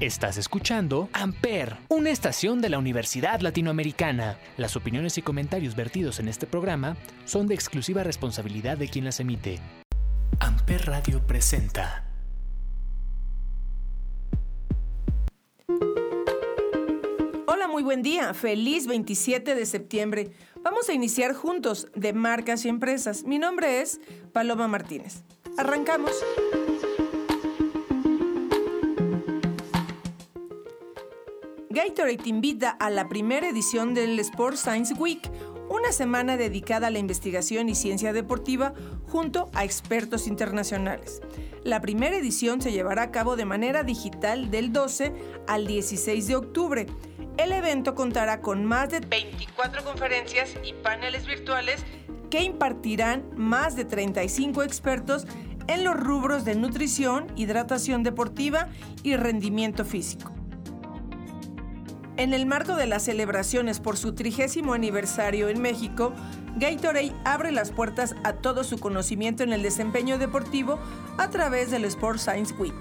Estás escuchando Amper, una estación de la Universidad Latinoamericana. Las opiniones y comentarios vertidos en este programa son de exclusiva responsabilidad de quien las emite. Amper Radio presenta. Hola, muy buen día. Feliz 27 de septiembre. Vamos a iniciar juntos de marcas y empresas. Mi nombre es Paloma Martínez. Arrancamos. Gatorade invita a la primera edición del Sports Science Week, una semana dedicada a la investigación y ciencia deportiva junto a expertos internacionales. La primera edición se llevará a cabo de manera digital del 12 al 16 de octubre. El evento contará con más de 24 conferencias y paneles virtuales que impartirán más de 35 expertos en los rubros de nutrición, hidratación deportiva y rendimiento físico. En el marco de las celebraciones por su trigésimo aniversario en México, Gatorade abre las puertas a todo su conocimiento en el desempeño deportivo a través del Sports Science Week.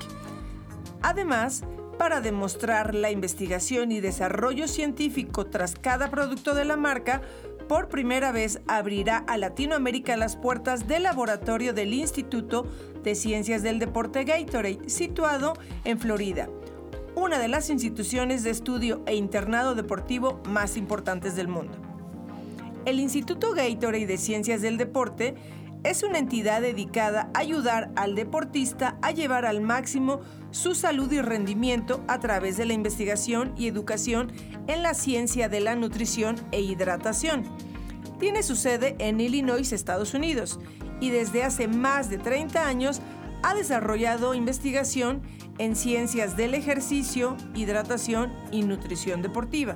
Además, para demostrar la investigación y desarrollo científico tras cada producto de la marca, por primera vez abrirá a Latinoamérica las puertas del laboratorio del Instituto de Ciencias del Deporte Gatorade, situado en Florida una de las instituciones de estudio e internado deportivo más importantes del mundo. El Instituto Gatorade de Ciencias del Deporte es una entidad dedicada a ayudar al deportista a llevar al máximo su salud y rendimiento a través de la investigación y educación en la ciencia de la nutrición e hidratación. Tiene su sede en Illinois, Estados Unidos, y desde hace más de 30 años ha desarrollado investigación en ciencias del ejercicio, hidratación y nutrición deportiva.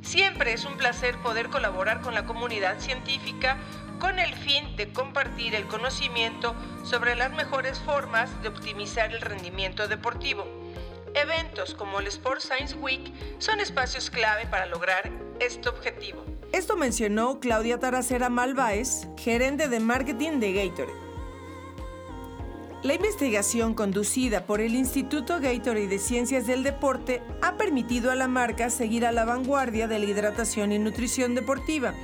Siempre es un placer poder colaborar con la comunidad científica con el fin de compartir el conocimiento sobre las mejores formas de optimizar el rendimiento deportivo. Eventos como el Sports Science Week son espacios clave para lograr este objetivo. Esto mencionó Claudia Taracera Malváez, gerente de marketing de Gatorade. La investigación conducida por el Instituto Gatorade de Ciencias del Deporte ha permitido a la marca seguir a la vanguardia de la hidratación y nutrición deportiva,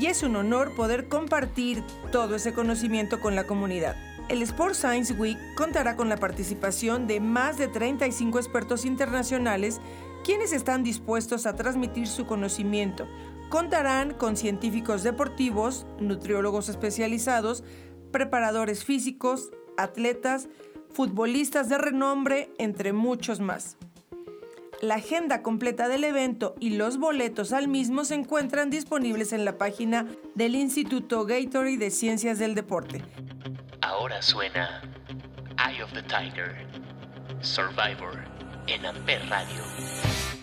y es un honor poder compartir todo ese conocimiento con la comunidad. El Sports Science Week contará con la participación de más de 35 expertos internacionales quienes están dispuestos a transmitir su conocimiento. Contarán con científicos deportivos, nutriólogos especializados, preparadores físicos, atletas, futbolistas de renombre, entre muchos más. La agenda completa del evento y los boletos al mismo se encuentran disponibles en la página del Instituto Gatorade de Ciencias del Deporte. Ahora suena Eye of the Tiger, Survivor en Amper Radio.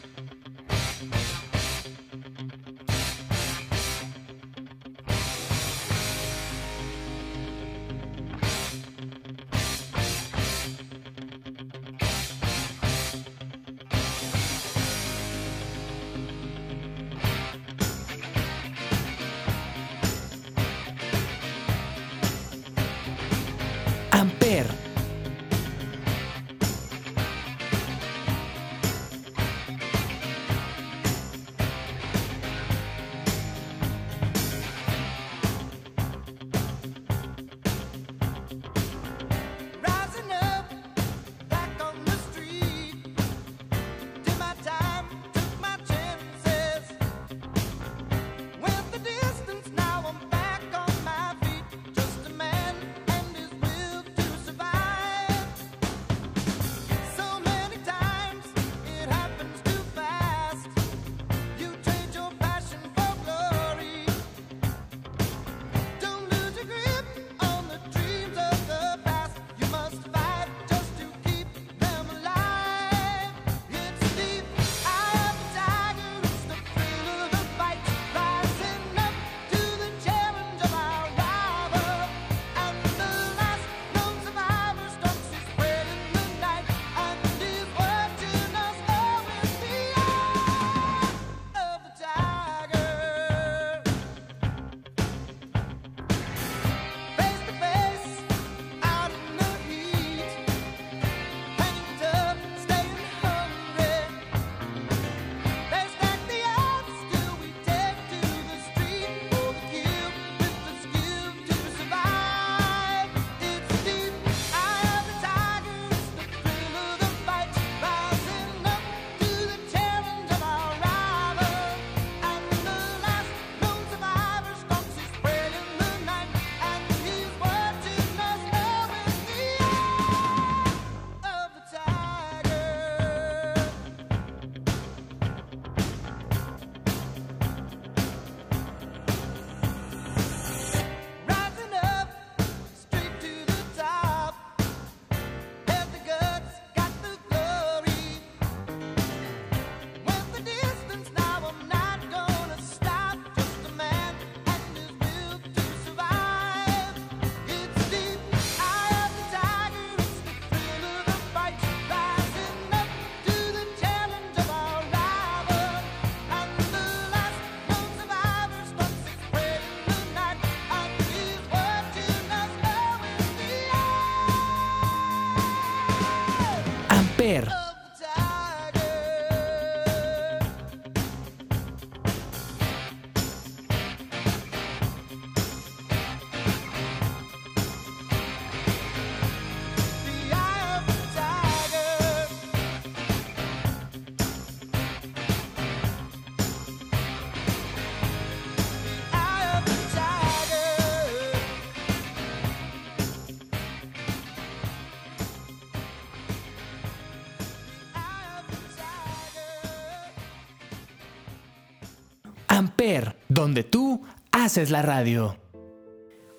Donde tú haces la radio.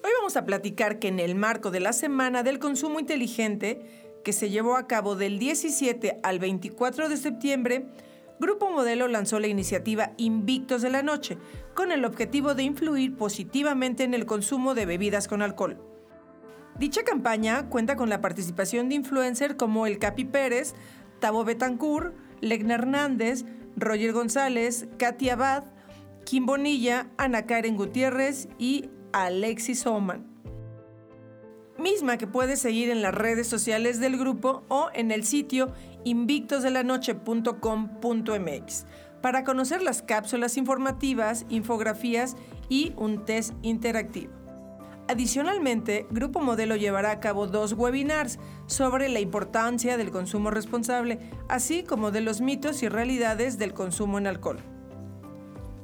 Hoy vamos a platicar que en el marco de la Semana del Consumo Inteligente, que se llevó a cabo del 17 al 24 de septiembre, Grupo Modelo lanzó la iniciativa Invictos de la Noche, con el objetivo de influir positivamente en el consumo de bebidas con alcohol. Dicha campaña cuenta con la participación de influencers como el Capi Pérez, Tabo Betancourt, Legna Hernández, Roger González, Katia Abad, Kim Bonilla, Ana Karen Gutiérrez y Alexis Oman. Misma que puedes seguir en las redes sociales del grupo o en el sitio invictosdelanoche.com.mx para conocer las cápsulas informativas, infografías y un test interactivo. Adicionalmente, Grupo Modelo llevará a cabo dos webinars sobre la importancia del consumo responsable, así como de los mitos y realidades del consumo en alcohol.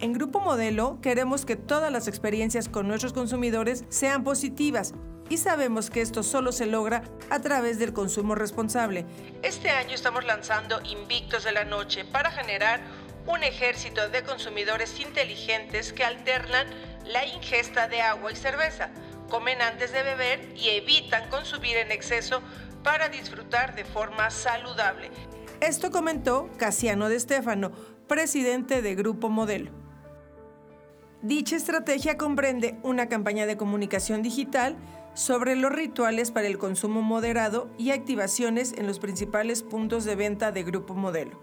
En Grupo Modelo queremos que todas las experiencias con nuestros consumidores sean positivas y sabemos que esto solo se logra a través del consumo responsable. Este año estamos lanzando Invictos de la Noche para generar un ejército de consumidores inteligentes que alternan la ingesta de agua y cerveza, comen antes de beber y evitan consumir en exceso para disfrutar de forma saludable. Esto comentó Casiano de Stefano, presidente de Grupo Modelo. Dicha estrategia comprende una campaña de comunicación digital sobre los rituales para el consumo moderado y activaciones en los principales puntos de venta de Grupo Modelo.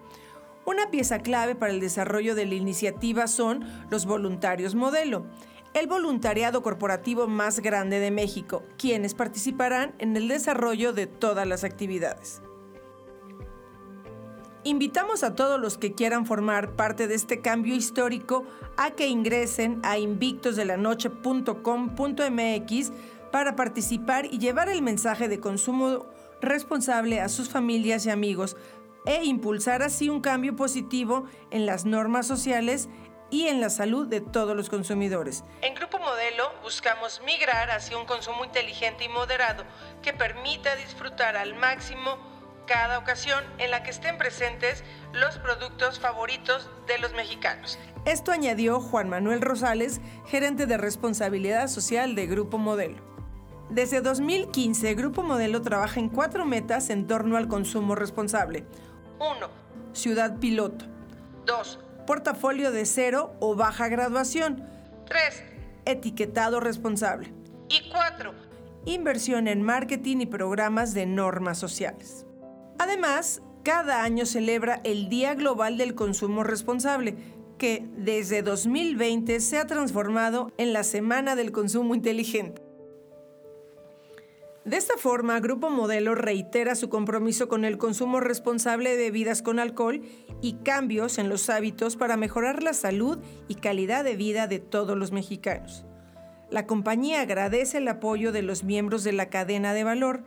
Una pieza clave para el desarrollo de la iniciativa son los voluntarios modelo, el voluntariado corporativo más grande de México, quienes participarán en el desarrollo de todas las actividades. Invitamos a todos los que quieran formar parte de este cambio histórico a que ingresen a invictosdelanoche.com.mx para participar y llevar el mensaje de consumo responsable a sus familias y amigos e impulsar así un cambio positivo en las normas sociales y en la salud de todos los consumidores. En Grupo Modelo buscamos migrar hacia un consumo inteligente y moderado que permita disfrutar al máximo cada ocasión en la que estén presentes los productos favoritos de los mexicanos. Esto añadió Juan Manuel Rosales, gerente de responsabilidad social de Grupo Modelo. Desde 2015, Grupo Modelo trabaja en cuatro metas en torno al consumo responsable. 1. Ciudad piloto. 2. Portafolio de cero o baja graduación. 3. Etiquetado responsable. Y 4. Inversión en marketing y programas de normas sociales. Además, cada año celebra el Día Global del Consumo Responsable, que desde 2020 se ha transformado en la Semana del Consumo Inteligente. De esta forma, Grupo Modelo reitera su compromiso con el consumo responsable de bebidas con alcohol y cambios en los hábitos para mejorar la salud y calidad de vida de todos los mexicanos. La compañía agradece el apoyo de los miembros de la cadena de valor,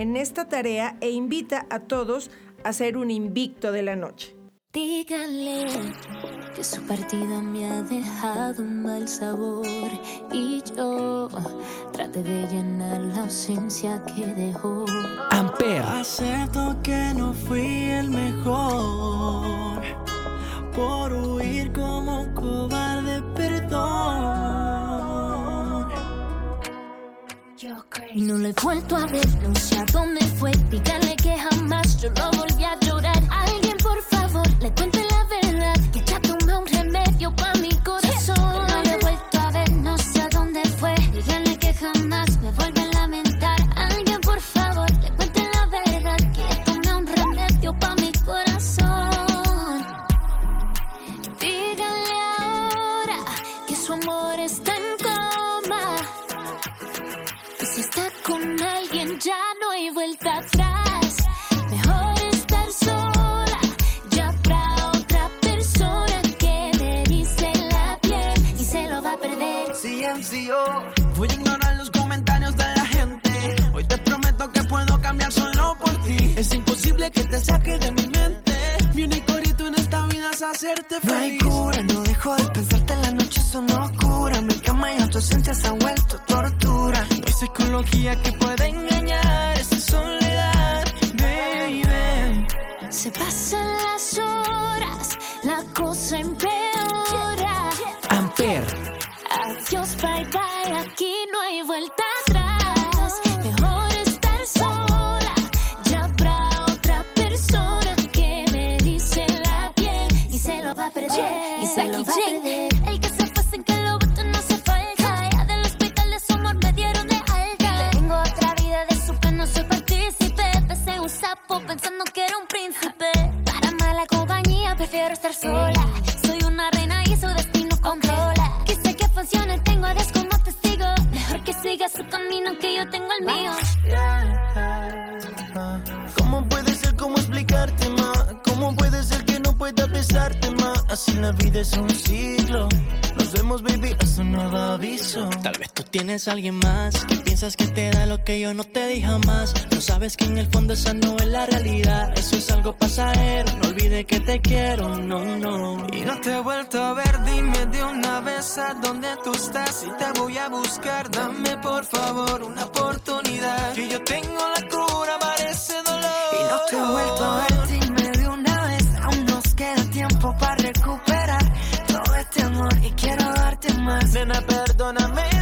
en esta tarea e invita a todos a ser un invicto de la noche. Díganle que su partida me ha dejado un mal sabor y yo trate de llenar la ausencia que dejó. Amper. Acepto que no fui el mejor por huir como cobarde, perdón. Y no le he vuelto a ver, no sé a dónde fue. Díganle que jamás yo lo volví a llorar. Alguien, por favor, le cuente la verdad. Que ya tomé un remedio para mi corazón. No le he vuelto a ver, no sé a dónde fue. Díganle que jamás me vuelve a lamentar. Alguien, por favor, le cuente la verdad. Que le tomé un remedio para mi corazón. Díganle ahora que su amor está vuelta atrás. Mejor estar sola, ya para otra persona que me dice la piel y se lo va a perder. CMCO, voy a ignorar los comentarios de la gente. Hoy te prometo que puedo cambiar solo por ti. Es imposible que te saque de mi mente. Mi único rito en esta vida es hacerte feliz. No hay cura, no dejo de pensarte en la noche, eso no cura. Mi cama y tu ausencia se ha vuelto tortura. No hay psicología que Adiós, bye bye, aquí no hay vuelta El que se fue sin que lo voto no se falta. Ya del hospital de su amor me dieron de alta. Tengo otra vida de su que no soy partícipe. Besé un sapo pensando que era un príncipe. Para mala compañía prefiero estar sola. Es un ciclo. Nos vemos, baby, hasta un nuevo aviso. Tal vez tú tienes a alguien más que piensas que te da lo que yo no te di jamás. No sabes que en el fondo esa no es la realidad. Eso es algo pasajero. No olvides que te quiero, no, no. Y no te he vuelto a ver, dime de una vez a dónde tú estás. Y te voy a buscar, dame por favor una oportunidad. Que yo tengo la cura para ese dolor. Y no te he vuelto a ver, Y quiero darte más. Nena, perdóname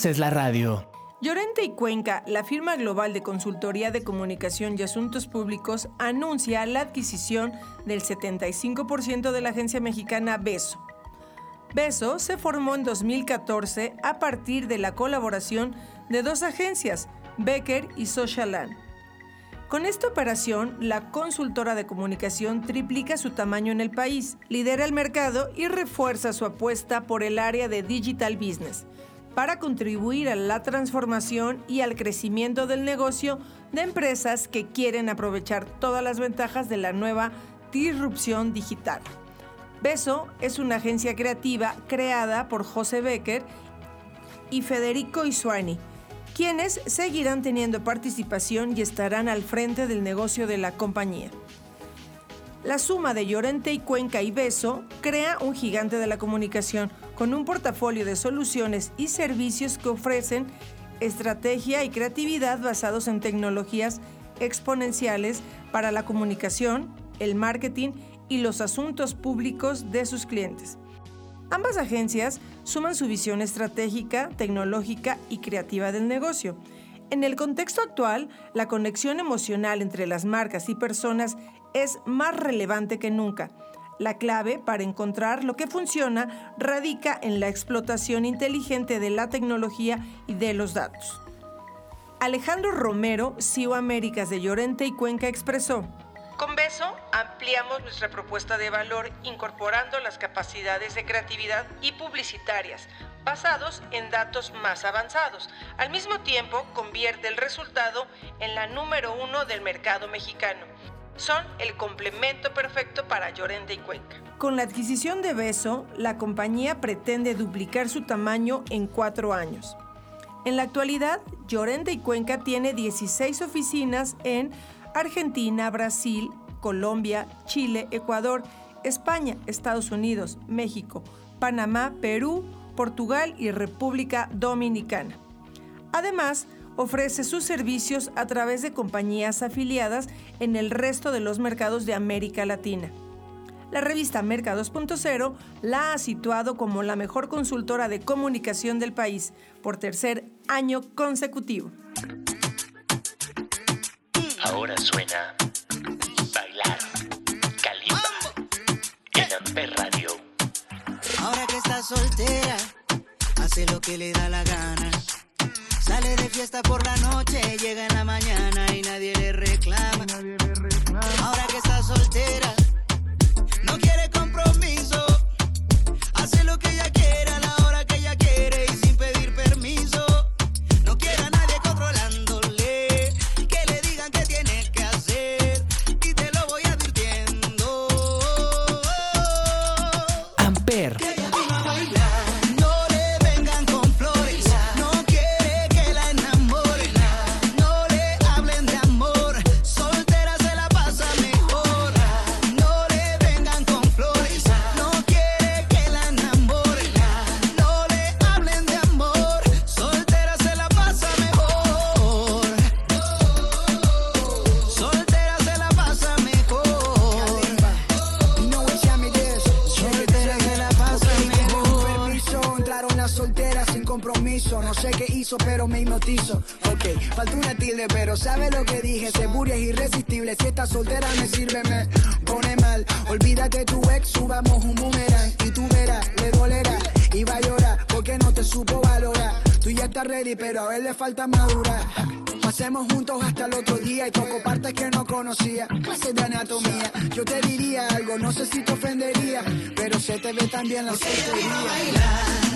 haces la radio. Llorente y Cuenca, la firma global de consultoría de comunicación y asuntos públicos, anuncia la adquisición del 75% de la agencia mexicana Beso. Beso se formó en 2014 a partir de la colaboración de dos agencias, Becker y Socialan. Con esta operación, la consultora de comunicación triplica su tamaño en el país, lidera el mercado y refuerza su apuesta por el área de digital business para contribuir a la transformación y al crecimiento del negocio de empresas que quieren aprovechar todas las ventajas de la nueva disrupción digital. Beso es una agencia creativa creada por José Becker y Federico Isuani, quienes seguirán teniendo participación y estarán al frente del negocio de la compañía. La suma de Llorente y Cuenca y Beso crea un gigante de la comunicación con un portafolio de soluciones y servicios que ofrecen estrategia y creatividad basados en tecnologías exponenciales para la comunicación, el marketing y los asuntos públicos de sus clientes. Ambas agencias suman su visión estratégica, tecnológica y creativa del negocio. En el contexto actual, la conexión emocional entre las marcas y personas es más relevante que nunca. La clave para encontrar lo que funciona radica en la explotación inteligente de la tecnología y de los datos. Alejandro Romero, CEO Américas de Llorente y Cuenca, expresó, con Beso ampliamos nuestra propuesta de valor incorporando las capacidades de creatividad y publicitarias basados en datos más avanzados. Al mismo tiempo, convierte el resultado en la número uno del mercado mexicano. Son el complemento perfecto para Llorente y Cuenca. Con la adquisición de Beso, la compañía pretende duplicar su tamaño en cuatro años. En la actualidad, Llorente y Cuenca tiene 16 oficinas en Argentina, Brasil, Colombia, Chile, Ecuador, España, Estados Unidos, México, Panamá, Perú, Portugal y República Dominicana. Además, ofrece sus servicios a través de compañías afiliadas en el resto de los mercados de América Latina. La revista Mercados.0 la ha situado como la mejor consultora de comunicación del país por tercer año consecutivo. Ahora suena Bailar soltera, hace lo que le da la gana. Sale de fiesta fiesta por la noche, llega en la mañana y nadie le reclama. Ahora que está No sé qué hizo, pero me hipnotizo. Ok, falta una tilde, pero sabe lo que dije. Seguro es irresistible. Si esta soltera me sirve, me pone mal. Olvídate tu ex, subamos un boomerang. Y tú verás, le dolerá. Y va a llorar porque no te supo valorar. Tú ya estás ready, pero a él le falta madurar. Pasemos juntos hasta el otro día y toco partes que no conocía. Clases de anatomía. Yo te diría algo, no sé si te ofendería, pero se te ve también la soltería.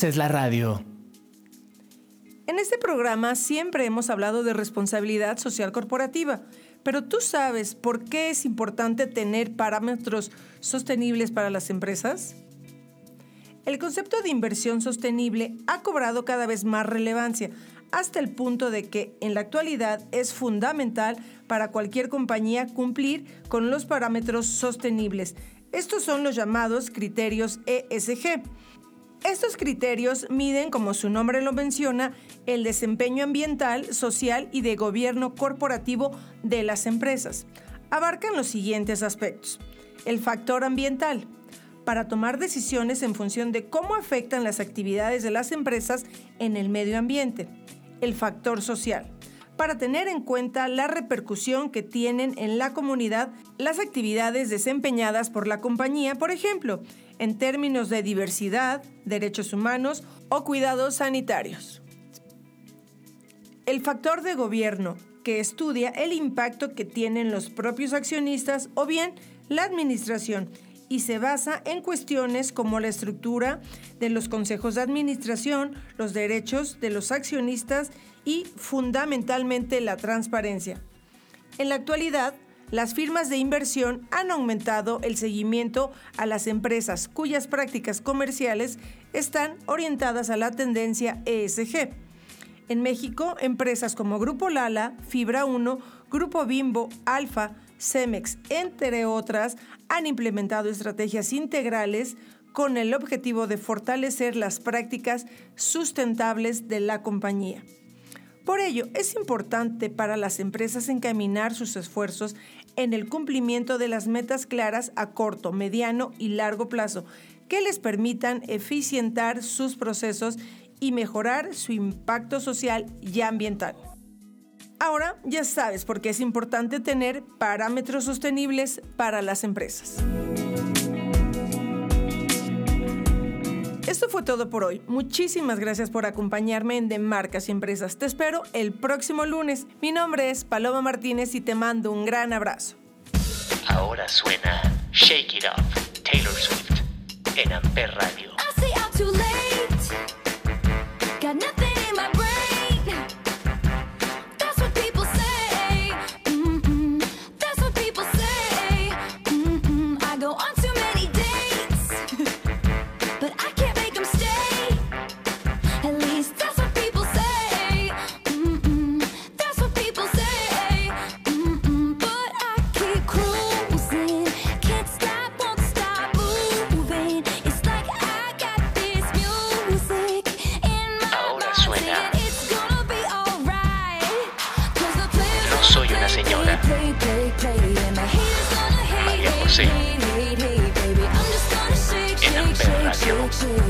Haces la radio. En este programa siempre hemos hablado de responsabilidad social corporativa, pero ¿tú sabes por qué es importante tener parámetros sostenibles para las empresas? El concepto de inversión sostenible ha cobrado cada vez más relevancia, hasta el punto de que en la actualidad es fundamental para cualquier compañía cumplir con los parámetros sostenibles. Estos son los llamados criterios ESG. Estos criterios miden, como su nombre lo menciona, el desempeño ambiental, social y de gobierno corporativo de las empresas. Abarcan los siguientes aspectos. El factor ambiental, para tomar decisiones en función de cómo afectan las actividades de las empresas en el medio ambiente. El factor social, para tener en cuenta la repercusión que tienen en la comunidad las actividades desempeñadas por la compañía, por ejemplo, en términos de diversidad, derechos humanos o cuidados sanitarios. El factor de gobierno, que estudia el impacto que tienen los propios accionistas o bien la administración y se basa en cuestiones como la estructura de los consejos de administración, los derechos de los accionistas y fundamentalmente la transparencia. En la actualidad, las firmas de inversión han aumentado el seguimiento a las empresas cuyas prácticas comerciales están orientadas a la tendencia ESG. En México, empresas como Grupo Lala, Fibra 1, Grupo Bimbo, Alfa, Cemex, entre otras, han implementado estrategias integrales con el objetivo de fortalecer las prácticas sustentables de la compañía. Por ello, es importante para las empresas encaminar sus esfuerzos en el cumplimiento de las metas claras a corto, mediano y largo plazo que les permitan eficientar sus procesos y mejorar su impacto social y ambiental. Ahora ya sabes por qué es importante tener parámetros sostenibles para las empresas. todo por hoy. Muchísimas gracias por acompañarme en De Marcas y Empresas. Te espero el próximo lunes. Mi nombre es Paloma Martínez y te mando un gran abrazo. Ahora suena Shake It Up, Taylor Swift, en Amper Radio. to